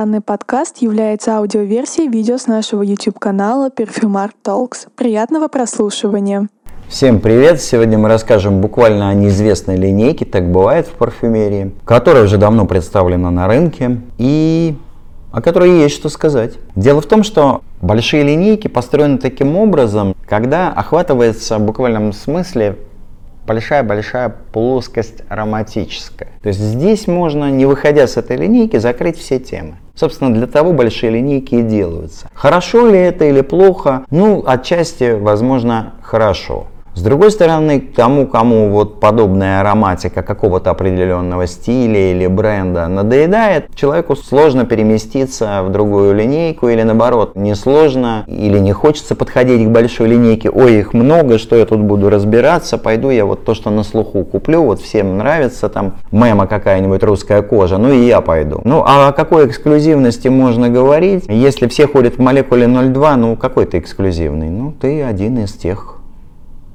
Данный подкаст является аудиоверсией видео с нашего YouTube-канала Perfumart Talks. Приятного прослушивания! Всем привет! Сегодня мы расскажем буквально о неизвестной линейке, так бывает в парфюмерии, которая уже давно представлена на рынке и о которой есть что сказать. Дело в том, что большие линейки построены таким образом, когда охватывается в буквальном смысле большая-большая плоскость ароматическая. То есть здесь можно, не выходя с этой линейки, закрыть все темы. Собственно, для того большие линейки и делаются. Хорошо ли это или плохо? Ну, отчасти, возможно, хорошо. С другой стороны, тому, кому вот подобная ароматика какого-то определенного стиля или бренда надоедает, человеку сложно переместиться в другую линейку или наоборот, не сложно или не хочется подходить к большой линейке. Ой, их много, что я тут буду разбираться, пойду я вот то, что на слуху куплю, вот всем нравится там мема какая-нибудь русская кожа, ну и я пойду. Ну а о какой эксклюзивности можно говорить? Если все ходят в молекуле 0,2, ну какой ты эксклюзивный? Ну ты один из тех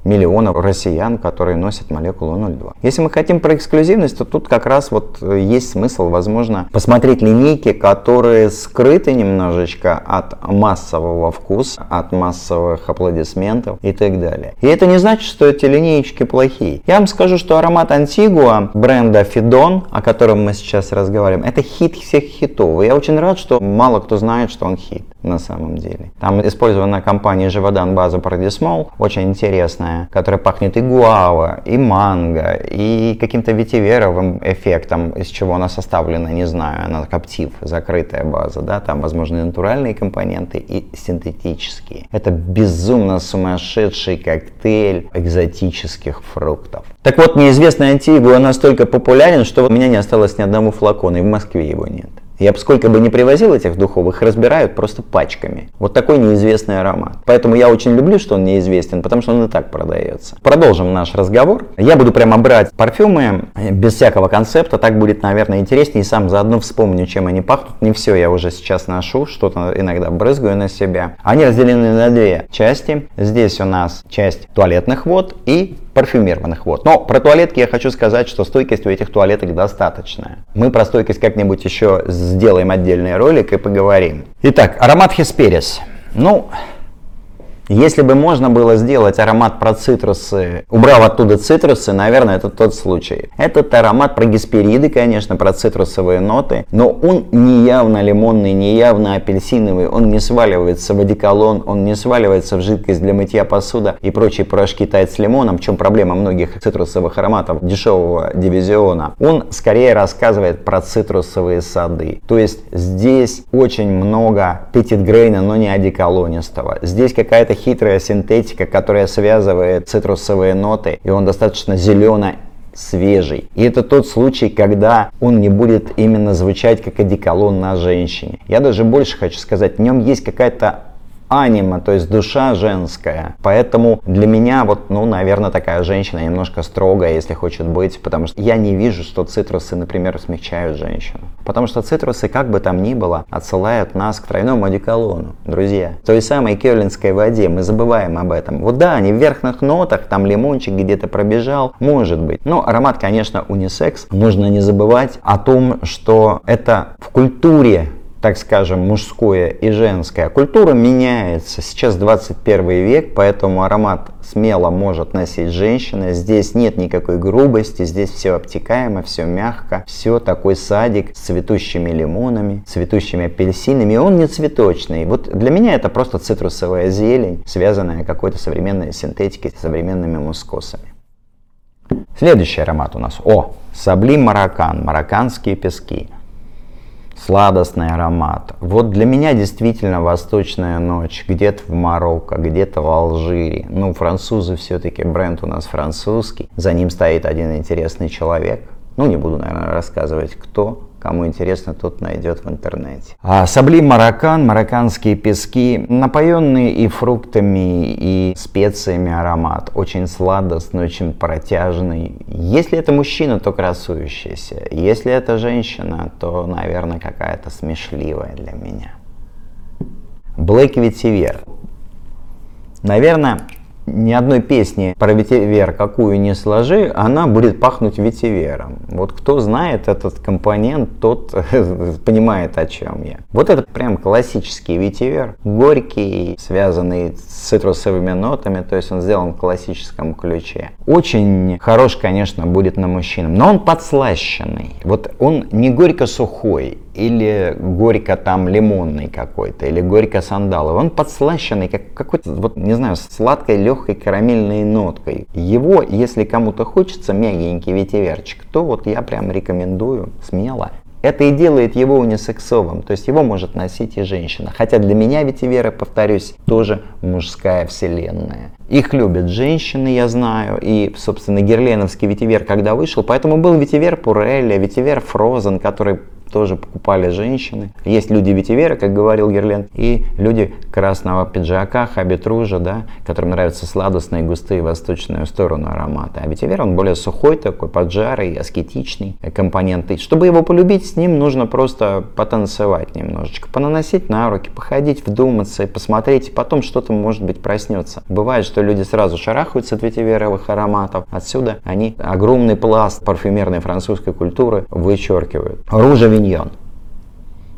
миллионов россиян, которые носят молекулу 0,2. Если мы хотим про эксклюзивность, то тут как раз вот э, есть смысл, возможно, посмотреть линейки, которые скрыты немножечко от массового вкуса, от массовых аплодисментов и так далее. И это не значит, что эти линейки плохие. Я вам скажу, что аромат Антигуа бренда Фидон, о котором мы сейчас разговариваем, это хит всех хитов. И я очень рад, что мало кто знает, что он хит на самом деле. Там использована компания Живодан база Парадисмол, очень интересная, которая пахнет и гуава, и манго, и каким-то ветиверовым эффектом, из чего она составлена, не знаю, она коптив, закрытая база, да, там возможны натуральные компоненты и синтетические. Это безумно сумасшедший коктейль экзотических фруктов. Так вот, неизвестный антигуа настолько популярен, что у меня не осталось ни одного флакона, и в Москве его нет. Я бы сколько бы не привозил этих духов, их разбирают просто пачками. Вот такой неизвестный аромат. Поэтому я очень люблю, что он неизвестен, потому что он и так продается. Продолжим наш разговор. Я буду прямо брать парфюмы без всякого концепта, так будет, наверное, интереснее. И сам заодно вспомню, чем они пахнут. Не все я уже сейчас ношу, что-то иногда брызгаю на себя. Они разделены на две части. Здесь у нас часть туалетных вод и парфюмированных вод. Но про туалетки я хочу сказать, что стойкость у этих туалеток достаточная. Мы про стойкость как-нибудь еще сделаем отдельный ролик и поговорим. Итак, аромат Хесперис. Ну, если бы можно было сделать аромат про цитрусы, убрав оттуда цитрусы, наверное, это тот случай. Этот аромат про геспериды, конечно, про цитрусовые ноты, но он не явно лимонный, не явно апельсиновый, он не сваливается в одеколон, он не сваливается в жидкость для мытья посуда и прочие порошки тает с лимоном, в чем проблема многих цитрусовых ароматов дешевого дивизиона. Он скорее рассказывает про цитрусовые сады. То есть здесь очень много петитгрейна, но не одеколонистого. Здесь какая-то хитрая синтетика, которая связывает цитрусовые ноты, и он достаточно зелено свежий. И это тот случай, когда он не будет именно звучать как одеколон на женщине. Я даже больше хочу сказать, в нем есть какая-то анима, то есть душа женская. Поэтому для меня вот, ну, наверное, такая женщина немножко строгая, если хочет быть, потому что я не вижу, что цитрусы, например, смягчают женщину. Потому что цитрусы, как бы там ни было, отсылают нас к тройному одеколону, друзья. Той самой керлинской воде, мы забываем об этом. Вот да, они в верхних нотах, там лимончик где-то пробежал, может быть. Но аромат, конечно, унисекс. Нужно не забывать о том, что это в культуре так скажем, мужское и женское. Культура меняется. Сейчас 21 век, поэтому аромат смело может носить женщина. Здесь нет никакой грубости, здесь все обтекаемо, все мягко. Все такой садик с цветущими лимонами, цветущими апельсинами. И он не цветочный. Вот для меня это просто цитрусовая зелень, связанная какой-то современной синтетикой, современными мускосами. Следующий аромат у нас. О, Саблим Маракан, марокканские пески сладостный аромат. Вот для меня действительно восточная ночь, где-то в Марокко, где-то в Алжире. Ну, французы все-таки, бренд у нас французский. За ним стоит один интересный человек. Ну, не буду, наверное, рассказывать, кто. Кому интересно, тот найдет в интернете. А Сабли Мароккан, марокканские пески, напоенные и фруктами, и специями аромат. Очень сладостный, очень протяжный. Если это мужчина, то красующийся. Если это женщина, то, наверное, какая-то смешливая для меня. Блэк Ветивер. Наверное, ни одной песни про ветивер, какую не сложи, она будет пахнуть ветивером. Вот кто знает этот компонент, тот понимает, о чем я. Вот это прям классический ветивер, горький, связанный с цитрусовыми нотами, то есть он сделан в классическом ключе. Очень хорош, конечно, будет на мужчинам, но он подслащенный. Вот он не горько-сухой, или горько там лимонный какой-то, или горько сандаловый. Он подслащенный, как какой-то, вот не знаю, сладкой, легкой карамельной ноткой. Его, если кому-то хочется мягенький ветиверчик, то вот я прям рекомендую смело. Это и делает его унисексовым, то есть его может носить и женщина. Хотя для меня ветивера, повторюсь, тоже мужская вселенная. Их любят женщины, я знаю, и, собственно, герленовский ветивер когда вышел, поэтому был ветивер Пурелли, ветивер Фрозен, который тоже покупали женщины. Есть люди ветивера, как говорил Герлен, и люди красного пиджака, хабитружа, да, которым нравятся сладостные, густые восточную сторону аромата. А ветивер, он более сухой такой, поджарый, аскетичный компонент. И чтобы его полюбить, с ним нужно просто потанцевать немножечко, понаносить на руки, походить, вдуматься и посмотреть, и потом что-то, может быть, проснется. Бывает, что люди сразу шарахаются от ветиверовых ароматов. Отсюда они огромный пласт парфюмерной французской культуры вычеркивают. Rouge Avignon.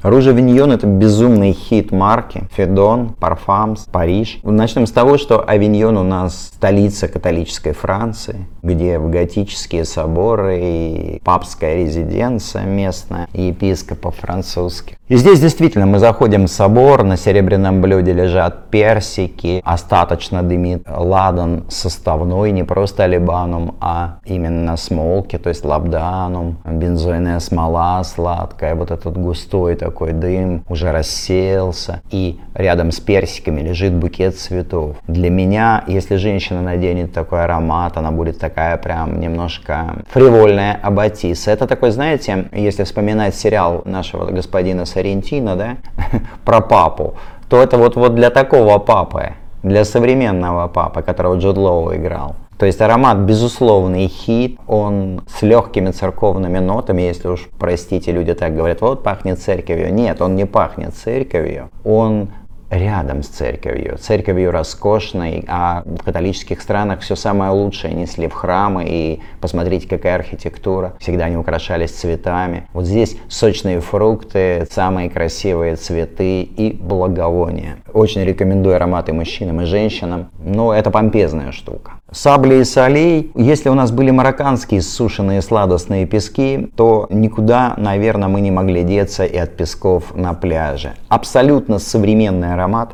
Rouge Avignon это безумный хит марки. Phaedon, Parfums, Paris. Начнем с того, что Авиньон у нас столица католической Франции, где в готические соборы и папская резиденция местная, и епископов французских. И здесь действительно мы заходим в собор, на серебряном блюде лежат персики, остаточно дымит ладан составной, не просто олибанум, а именно смолки, то есть лабданум, бензойная смола сладкая, вот этот густой такой дым уже рассеялся, и рядом с персиками лежит букет цветов. Для меня, если женщина наденет такой аромат, она будет такая прям немножко фривольная абатиса. Это такой, знаете, если вспоминать сериал нашего господина Сарентино, да, про папу, то это вот, вот для такого папы, для современного папы, которого Джуд Лоу играл. То есть аромат безусловный хит, он с легкими церковными нотами, если уж, простите, люди так говорят, вот пахнет церковью. Нет, он не пахнет церковью, он рядом с церковью. Церковью роскошной, а в католических странах все самое лучшее несли в храмы. И посмотрите, какая архитектура. Всегда они украшались цветами. Вот здесь сочные фрукты, самые красивые цветы и благовония. Очень рекомендую ароматы мужчинам и женщинам. Но это помпезная штука. Сабли и солей. Если у нас были марокканские сушеные сладостные пески, то никуда, наверное, мы не могли деться и от песков на пляже. Абсолютно современный аромат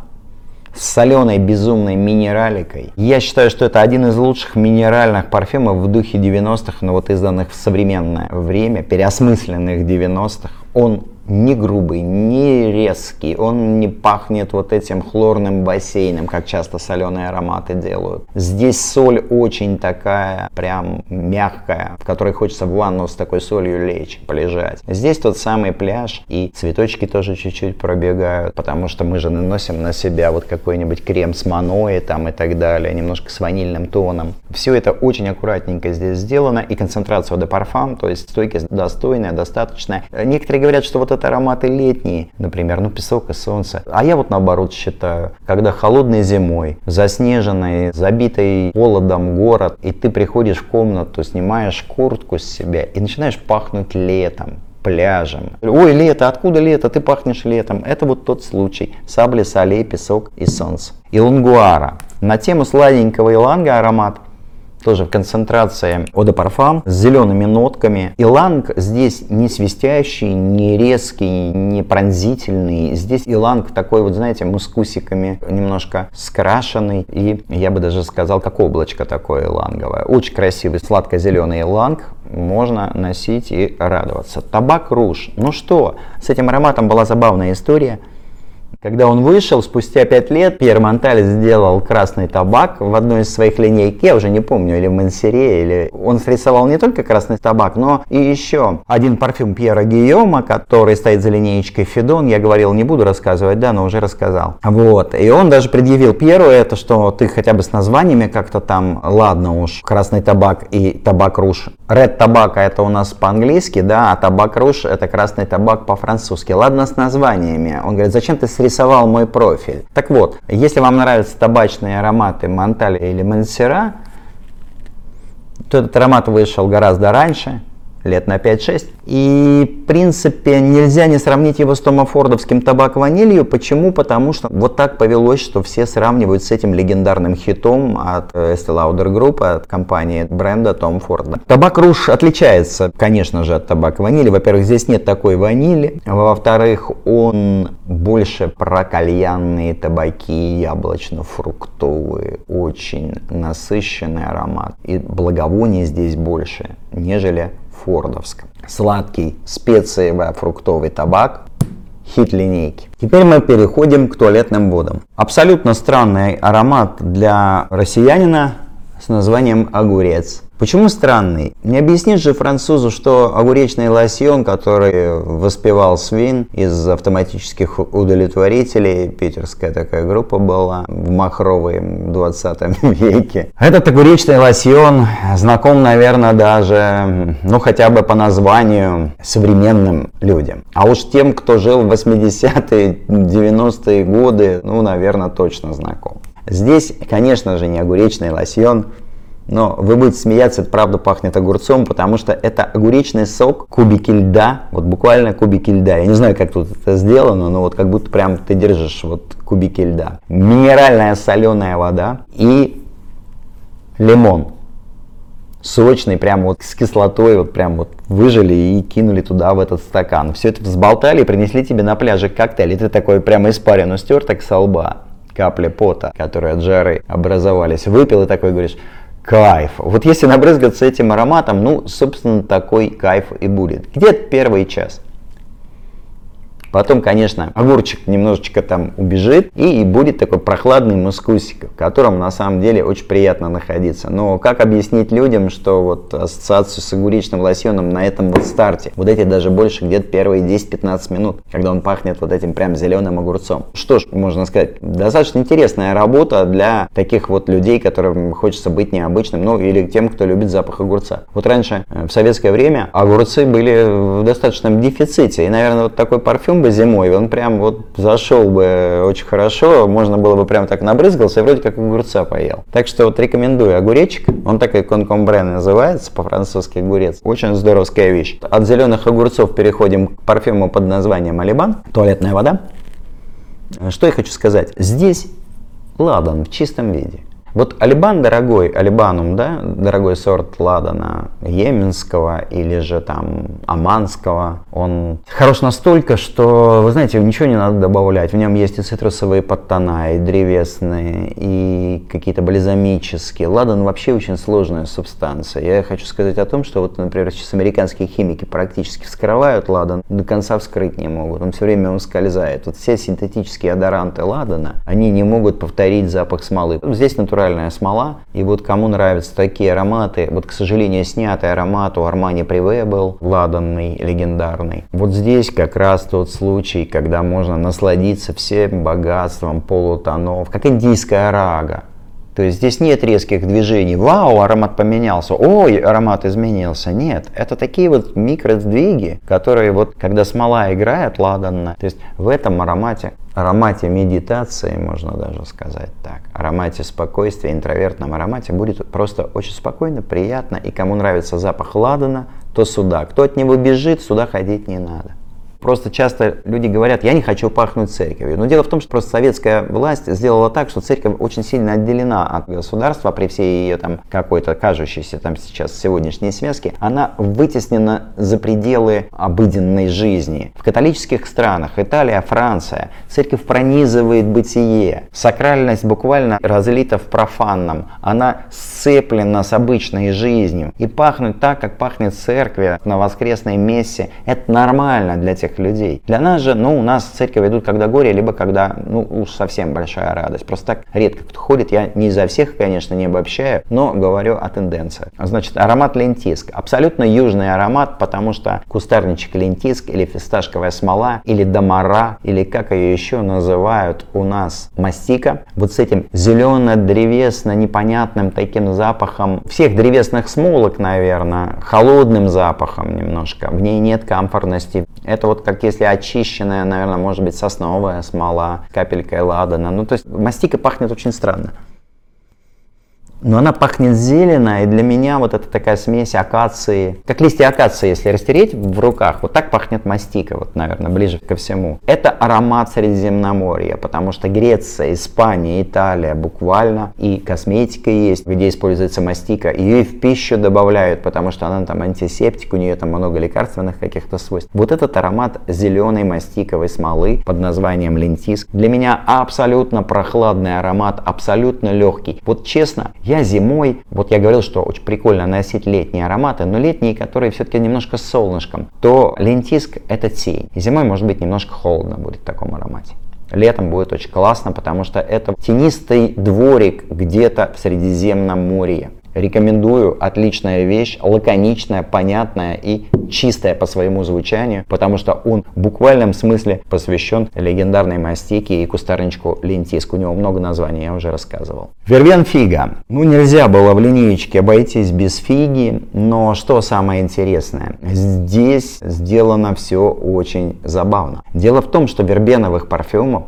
с соленой безумной минераликой. Я считаю, что это один из лучших минеральных парфюмов в духе 90-х, но вот изданных в современное время, переосмысленных 90-х. Он не грубый, не резкий, он не пахнет вот этим хлорным бассейном, как часто соленые ароматы делают. Здесь соль очень такая, прям мягкая, в которой хочется в ванну с такой солью лечь, полежать. Здесь тот самый пляж, и цветочки тоже чуть-чуть пробегают, потому что мы же наносим на себя вот какой-нибудь крем с маной там и так далее, немножко с ванильным тоном. Все это очень аккуратненько здесь сделано, и концентрация de parfum, то есть стойкость достойная, достаточная. Некоторые говорят, что вот это ароматы летние, например, ну песок и солнце. А я вот наоборот считаю, когда холодной зимой, заснеженный, забитый холодом город, и ты приходишь в комнату, снимаешь куртку с себя и начинаешь пахнуть летом пляжем. Ой, лето, откуда лето? Ты пахнешь летом. Это вот тот случай. Сабли, солей, песок и солнце. Илангуара. На тему сладенького иланга аромат тоже в концентрации Parfum с зелеными нотками. Иланг здесь не свистящий, не резкий, не пронзительный. Здесь иланг такой вот, знаете, мускусиками немножко скрашенный. И я бы даже сказал, как облачко такое иланговое. Очень красивый сладко-зеленый иланг. Можно носить и радоваться. Табак руж. Ну что, с этим ароматом была забавная история. Когда он вышел, спустя пять лет, Пьер Монталь сделал красный табак в одной из своих линеек, я уже не помню, или в Мансере, или... Он срисовал не только красный табак, но и еще один парфюм Пьера Гийома, который стоит за линеечкой Федон, я говорил, не буду рассказывать, да, но уже рассказал. Вот, и он даже предъявил Пьеру это, что ты хотя бы с названиями как-то там, ладно уж, красный табак и табак руж. Red табака это у нас по-английски, да, а табак руж это красный табак по-французски. Ладно с названиями. Он говорит, зачем ты срисовал заинтересовал мой профиль. Так вот, если вам нравятся табачные ароматы Монталь или Монсера, то этот аромат вышел гораздо раньше, лет на 5-6. И, в принципе, нельзя не сравнить его с Томофордовским табак ванилью. Почему? Потому что вот так повелось, что все сравнивают с этим легендарным хитом от Estee Lauder Group, от компании бренда Tom Ford. Табак Руж отличается, конечно же, от табака ванили. Во-первых, здесь нет такой ванили. Во-вторых, он больше про кальянные табаки, яблочно-фруктовые. Очень насыщенный аромат. И благовоний здесь больше, нежели фордовском. Сладкий специево-фруктовый табак, хит линейки. Теперь мы переходим к туалетным водам. Абсолютно странный аромат для россиянина с названием огурец. Почему странный? Не объяснишь же французу, что огуречный лосьон, который воспевал свин из автоматических удовлетворителей, питерская такая группа была в махровой 20 веке. Этот огуречный лосьон знаком, наверное, даже, ну хотя бы по названию современным людям. А уж тем, кто жил в 80-е, 90-е годы, ну, наверное, точно знаком. Здесь, конечно же, не огуречный лосьон, но вы будете смеяться, это правда пахнет огурцом, потому что это огуречный сок, кубики льда, вот буквально кубики льда. Я не знаю, как тут это сделано, но вот как будто прям ты держишь вот кубики льда. Минеральная соленая вода и лимон. Сочный, прям вот с кислотой, вот прям вот выжили и кинули туда в этот стакан. Все это взболтали и принесли тебе на пляже коктейль. И ты такой прямо испарину стер так со лба капли пота, которые от жары образовались, выпил и такой говоришь, кайф. Вот если набрызгаться этим ароматом, ну, собственно, такой кайф и будет. Где-то первый час. Потом, конечно, огурчик немножечко там убежит и, и будет такой прохладный мускусик, в котором на самом деле очень приятно находиться. Но как объяснить людям, что вот ассоциацию с огуречным лосьоном на этом вот старте, вот эти даже больше где-то первые 10-15 минут, когда он пахнет вот этим прям зеленым огурцом. Что ж, можно сказать, достаточно интересная работа для таких вот людей, которым хочется быть необычным, ну или тем, кто любит запах огурца. Вот раньше, э, в советское время, огурцы были в достаточном дефиците, и, наверное, вот такой парфюм бы зимой, он прям вот зашел бы очень хорошо, можно было бы прям так набрызгался и вроде как огурца поел. Так что вот рекомендую огуречек, он такой конкомбре называется, по-французски огурец. Очень здоровская вещь. От зеленых огурцов переходим к парфюму под названием Алибан, туалетная вода. Что я хочу сказать? Здесь ладан в чистом виде. Вот Алибан дорогой, Алибанум, да, дорогой сорт ладана, йеменского или же там аманского, он хорош настолько, что, вы знаете, ничего не надо добавлять. В нем есть и цитрусовые подтона, и древесные, и какие-то бальзамические. Ладан вообще очень сложная субстанция. Я хочу сказать о том, что вот, например, сейчас американские химики практически вскрывают ладан, до конца вскрыть не могут. Он все время ускользает. Вот все синтетические одоранты ладана, они не могут повторить запах смолы. Здесь натурально натуральная смола. И вот кому нравятся такие ароматы, вот, к сожалению, снятый аромат у Armani Privé был, ладанный, легендарный. Вот здесь как раз тот случай, когда можно насладиться всем богатством полутонов, как индийская рага. То есть здесь нет резких движений. Вау, аромат поменялся. Ой, аромат изменился. Нет, это такие вот микросдвиги, которые вот, когда смола играет ладанно, то есть в этом аромате, аромате медитации, можно даже сказать так, аромате спокойствия, интровертном аромате будет просто очень спокойно, приятно. И кому нравится запах ладана, то сюда. Кто от него бежит, сюда ходить не надо. Просто часто люди говорят, я не хочу пахнуть церковью. Но дело в том, что просто советская власть сделала так, что церковь очень сильно отделена от государства при всей ее там какой-то кажущейся там сейчас сегодняшней связке. Она вытеснена за пределы обыденной жизни. В католических странах, Италия, Франция, церковь пронизывает бытие. Сакральность буквально разлита в профанном. Она сцеплена с обычной жизнью. И пахнуть так, как пахнет церковь на воскресной мессе, это нормально для тех людей. Для нас же, ну, у нас церковь идут когда горе, либо когда, ну, уж совсем большая радость. Просто так редко кто ходит. Я не за всех, конечно, не обобщаю, но говорю о тенденциях. Значит, аромат лентиск. Абсолютно южный аромат, потому что кустарничек лентиск или фисташковая смола, или домара, или как ее еще называют у нас, мастика. Вот с этим зелено-древесно-непонятным таким запахом всех древесных смолок, наверное, холодным запахом немножко. В ней нет комфортности. Это вот как если очищенная, наверное, может быть сосновая смола, капелькой ладана. Ну, то есть мастика пахнет очень странно. Но она пахнет зелено, и для меня вот это такая смесь акации, как листья акации, если растереть в руках, вот так пахнет мастика, вот, наверное, ближе ко всему. Это аромат Средиземноморья, потому что Греция, Испания, Италия буквально, и косметика есть, где используется мастика, ее в пищу добавляют, потому что она там антисептик, у нее там много лекарственных каких-то свойств. Вот этот аромат зеленой мастиковой смолы под названием лентиск, для меня абсолютно прохладный аромат, абсолютно легкий. Вот честно, я я зимой, вот я говорил, что очень прикольно носить летние ароматы, но летние, которые все-таки немножко с солнышком, то лентиск это тень. И зимой может быть немножко холодно будет в таком аромате. Летом будет очень классно, потому что это тенистый дворик где-то в Средиземном море. Рекомендую, отличная вещь, лаконичная, понятная и чистая по своему звучанию, потому что он в буквальном смысле посвящен легендарной мастике и кустарничку лентиск. У него много названий, я уже рассказывал. Вербен фига. Ну, нельзя было в линеечке обойтись без фиги, но что самое интересное? Здесь сделано все очень забавно. Дело в том, что вербеновых парфюмов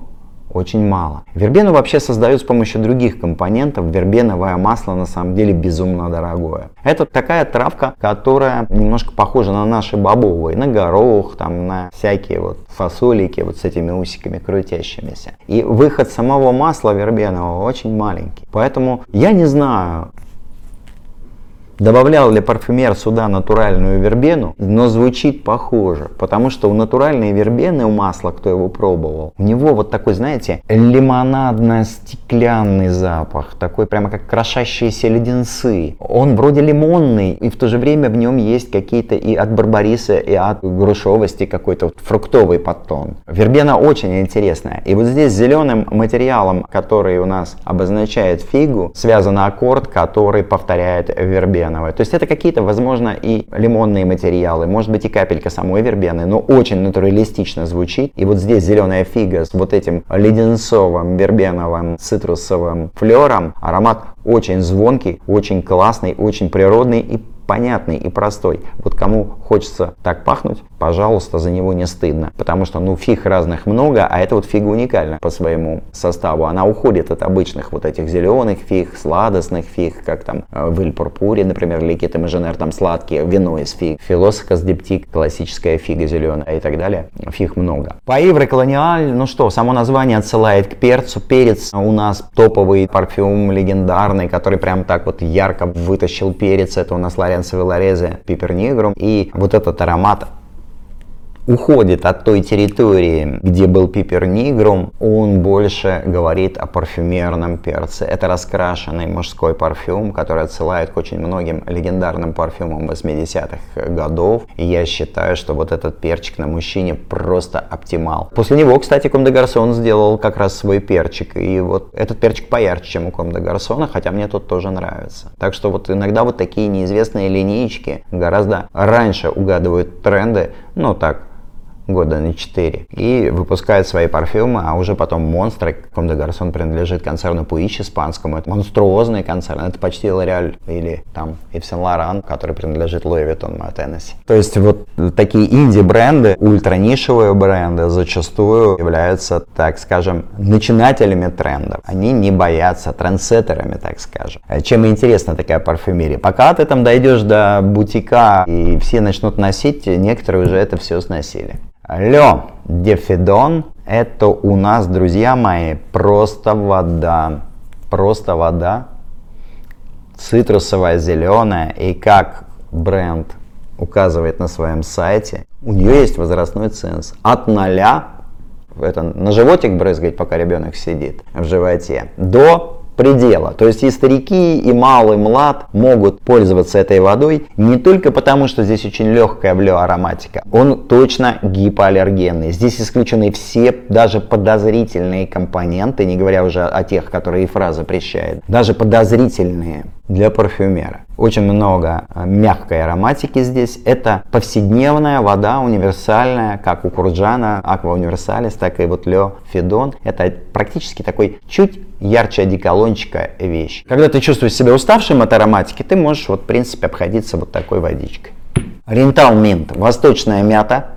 очень мало. Вербену вообще создают с помощью других компонентов. Вербеновое масло на самом деле безумно дорогое. Это такая травка, которая немножко похожа на наши бобовые, на горох, там, на всякие вот фасолики вот с этими усиками крутящимися. И выход самого масла вербенового очень маленький. Поэтому я не знаю, Добавлял ли парфюмер сюда натуральную вербену, но звучит похоже, потому что у натуральной вербены, у масла, кто его пробовал, у него вот такой, знаете, лимонадно-стеклянный запах, такой прямо как крошащиеся леденцы. Он вроде лимонный, и в то же время в нем есть какие-то и от барбариса, и от грушевости какой-то фруктовый подтон. Вербена очень интересная. И вот здесь зеленым материалом, который у нас обозначает фигу, связан аккорд, который повторяет вербену вербеновая. То есть это какие-то, возможно, и лимонные материалы, может быть и капелька самой вербены, но очень натуралистично звучит. И вот здесь зеленая фига с вот этим леденцовым, вербеновым, цитрусовым флером. Аромат очень звонкий, очень классный, очень природный и понятный и простой. Вот кому хочется так пахнуть, пожалуйста, за него не стыдно. Потому что, ну, фиг разных много, а это вот фига уникальна по своему составу. Она уходит от обычных вот этих зеленых фиг, сладостных фиг, как там э, в Île Pourpre, например, Liquides Imaginaires, там сладкие, вино из фиг. Philosykos Diptyque, классическая фига зеленая и так далее. Фиг много. Poivre Colonial, ну что, само название отсылает к перцу. Перец у нас топовый парфюм легендарный, который прям так вот ярко вытащил перец. Это у нас Lorenzo Villoresi Piper Nigrum. И вот этот аромат уходит от той территории, где был пипер нигрум, он больше говорит о парфюмерном перце. Это раскрашенный мужской парфюм, который отсылает к очень многим легендарным парфюмам 80-х годов. И я считаю, что вот этот перчик на мужчине просто оптимал. После него, кстати, Ком де Гарсон сделал как раз свой перчик. И вот этот перчик поярче, чем у Ком де Гарсона, хотя мне тут тоже нравится. Так что вот иногда вот такие неизвестные линейки гораздо раньше угадывают тренды, ну так, года на 4 и выпускает свои парфюмы, а уже потом монстры. Ком де Гарсон принадлежит концерну Puig испанскому. Это монструозный концерн. Это почти L'Oreal или там Saint Laurent, который принадлежит Vuitton Мою Теннесси. То есть вот такие инди-бренды, ультранишевые бренды зачастую являются, так скажем, начинателями трендов. Они не боятся трендсеттерами, так скажем. Чем интересна такая парфюмерия? Пока ты там дойдешь до бутика и все начнут носить, некоторые уже это все сносили. Ле Дефидон – это у нас, друзья мои, просто вода. Просто вода. Цитрусовая, зеленая. И как бренд указывает на своем сайте, у нее есть возрастной ценз. От 0 это на животик брызгать, пока ребенок сидит в животе, до предела. То есть и старики, и малый млад могут пользоваться этой водой не только потому, что здесь очень легкая ароматика, он точно гипоаллергенный. Здесь исключены все даже подозрительные компоненты, не говоря уже о тех, которые ИФРА запрещает. Даже подозрительные для парфюмера. Очень много э, мягкой ароматики здесь. Это повседневная вода универсальная, как у Курджана, Аква Универсалис, так и вот Ле Федон. Это практически такой чуть ярче одеколончика вещь. Когда ты чувствуешь себя уставшим от ароматики, ты можешь вот в принципе обходиться вот такой водичкой. Рентал Минт, восточная мята,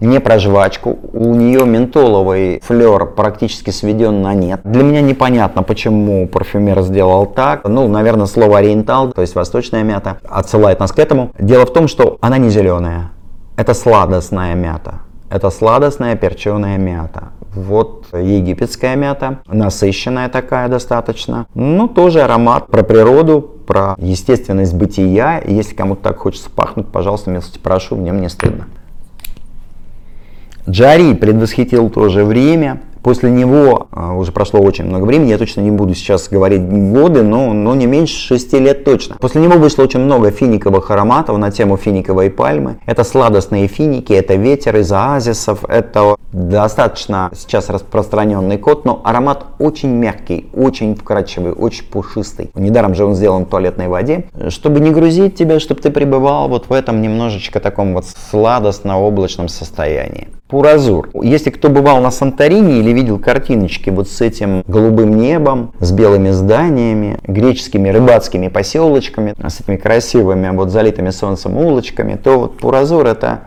не про жвачку. У нее ментоловый флер практически сведен на нет. Для меня непонятно, почему парфюмер сделал так. Ну, наверное, слово ориентал, то есть восточная мята, отсылает нас к этому. Дело в том, что она не зеленая. Это сладостная мята. Это сладостная перченая мята. Вот египетская мята, насыщенная такая достаточно. Ну, тоже аромат про природу, про естественность бытия. Если кому-то так хочется пахнуть, пожалуйста, милости прошу, мне мне стыдно. Джари предвосхитил тоже время. После него а, уже прошло очень много времени, я точно не буду сейчас говорить годы, но, но не меньше 6 лет точно. После него вышло очень много финиковых ароматов на тему финиковой пальмы. Это сладостные финики, это ветер из оазисов, это достаточно сейчас распространенный код, но аромат очень мягкий, очень вкрадчивый, очень пушистый. Недаром же он сделан в туалетной воде, чтобы не грузить тебя, чтобы ты пребывал вот в этом немножечко таком вот сладостно-облачном состоянии. Пуразур. Если кто бывал на Санторини или видел картиночки вот с этим голубым небом, с белыми зданиями, греческими рыбацкими поселочками, с этими красивыми вот залитыми солнцем улочками, то вот Пуразур это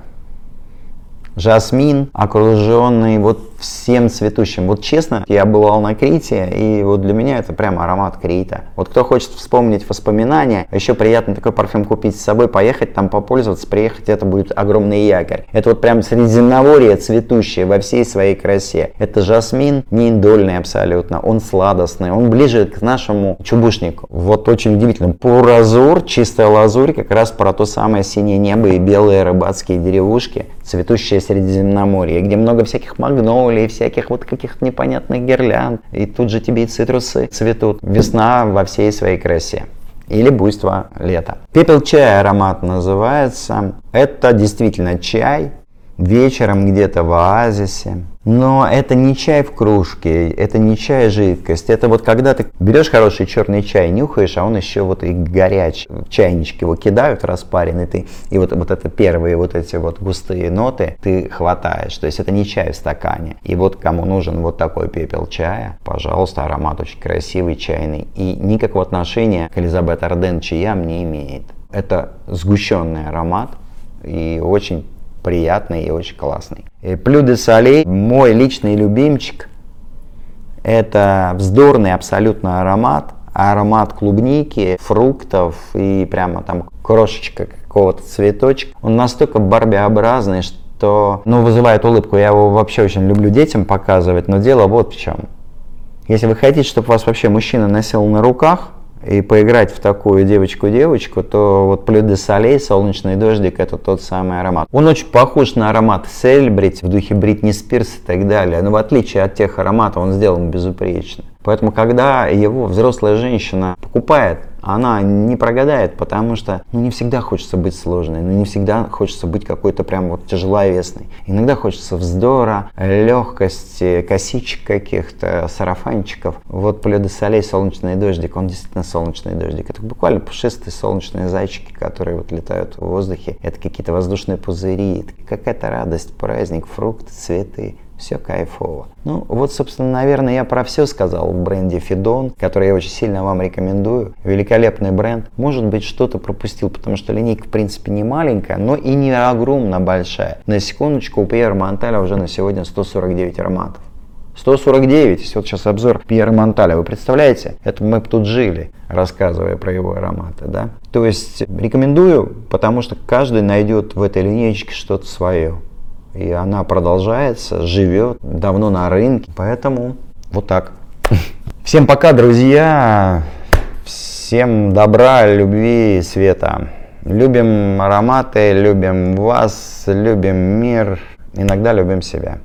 жасмин, окруженный вот всем цветущим. Вот честно, я бывал на Крите, и вот для меня это прям аромат Крита. Вот кто хочет вспомнить воспоминания, еще приятно такой парфюм купить с собой, поехать там попользоваться, приехать, это будет огромный якорь. Это вот прям средиземноморье цветущее во всей своей красе. Это жасмин, не индольный абсолютно, он сладостный, он ближе к нашему чубушнику. Вот очень удивительно. Пуразур, чистая лазурь, как раз про то самое синее небо и белые рыбацкие деревушки, цветущее Средиземноморье, где много всяких магнолий, всяких вот каких-то непонятных гирлянд. И тут же тебе и цитрусы цветут. Весна во всей своей красе или буйство лета. Пепел чая аромат называется. Это действительно чай, вечером где-то в оазисе. Но это не чай в кружке, это не чай жидкость. Это вот когда ты берешь хороший черный чай, нюхаешь, а он еще вот и горячий. Чайнички его кидают распаренный, ты, и вот, вот это первые вот эти вот густые ноты ты хватаешь. То есть это не чай в стакане. И вот кому нужен вот такой пепел чая, пожалуйста, аромат очень красивый, чайный. И никакого отношения к Элизабет Арден чаям не имеет. Это сгущенный аромат и очень приятный и очень классный. И Плю де Солей, мой личный любимчик, это вздорный абсолютно аромат, аромат клубники, фруктов и прямо там крошечка какого-то цветочка. Он настолько барбиобразный, что ну, вызывает улыбку. Я его вообще очень люблю детям показывать, но дело вот в чем. Если вы хотите, чтобы вас вообще мужчина носил на руках, и поиграть в такую девочку-девочку, то вот Плю Солей, солнечный дождик, это тот самый аромат. Он очень похож на аромат Сельбрить в духе Бритни Спирс и так далее, но в отличие от тех ароматов он сделан безупречно. Поэтому, когда его взрослая женщина покупает, она не прогадает, потому что ну, не всегда хочется быть сложной, но ну, не всегда хочется быть какой-то прям вот тяжеловесной. Иногда хочется вздора, легкости, косичек каких-то, сарафанчиков. Вот Поле де Солей, солнечный дождик, он действительно солнечный дождик. Это буквально пушистые солнечные зайчики, которые вот летают в воздухе. Это какие-то воздушные пузыри, какая-то радость, праздник, фрукты, цветы все кайфово. Ну, вот, собственно, наверное, я про все сказал в бренде Фидон, который я очень сильно вам рекомендую. Великолепный бренд. Может быть, что-то пропустил, потому что линейка, в принципе, не маленькая, но и не огромно большая. На секундочку, у Пьера Монталя уже на сегодня 149 ароматов. 149, если вот сейчас обзор Пьера Монталя, вы представляете? Это мы тут жили, рассказывая про его ароматы, да? То есть рекомендую, потому что каждый найдет в этой линейке что-то свое. И она продолжается, живет давно на рынке. Поэтому вот так. Всем пока, друзья. Всем добра, любви, света. Любим ароматы, любим вас, любим мир. Иногда любим себя.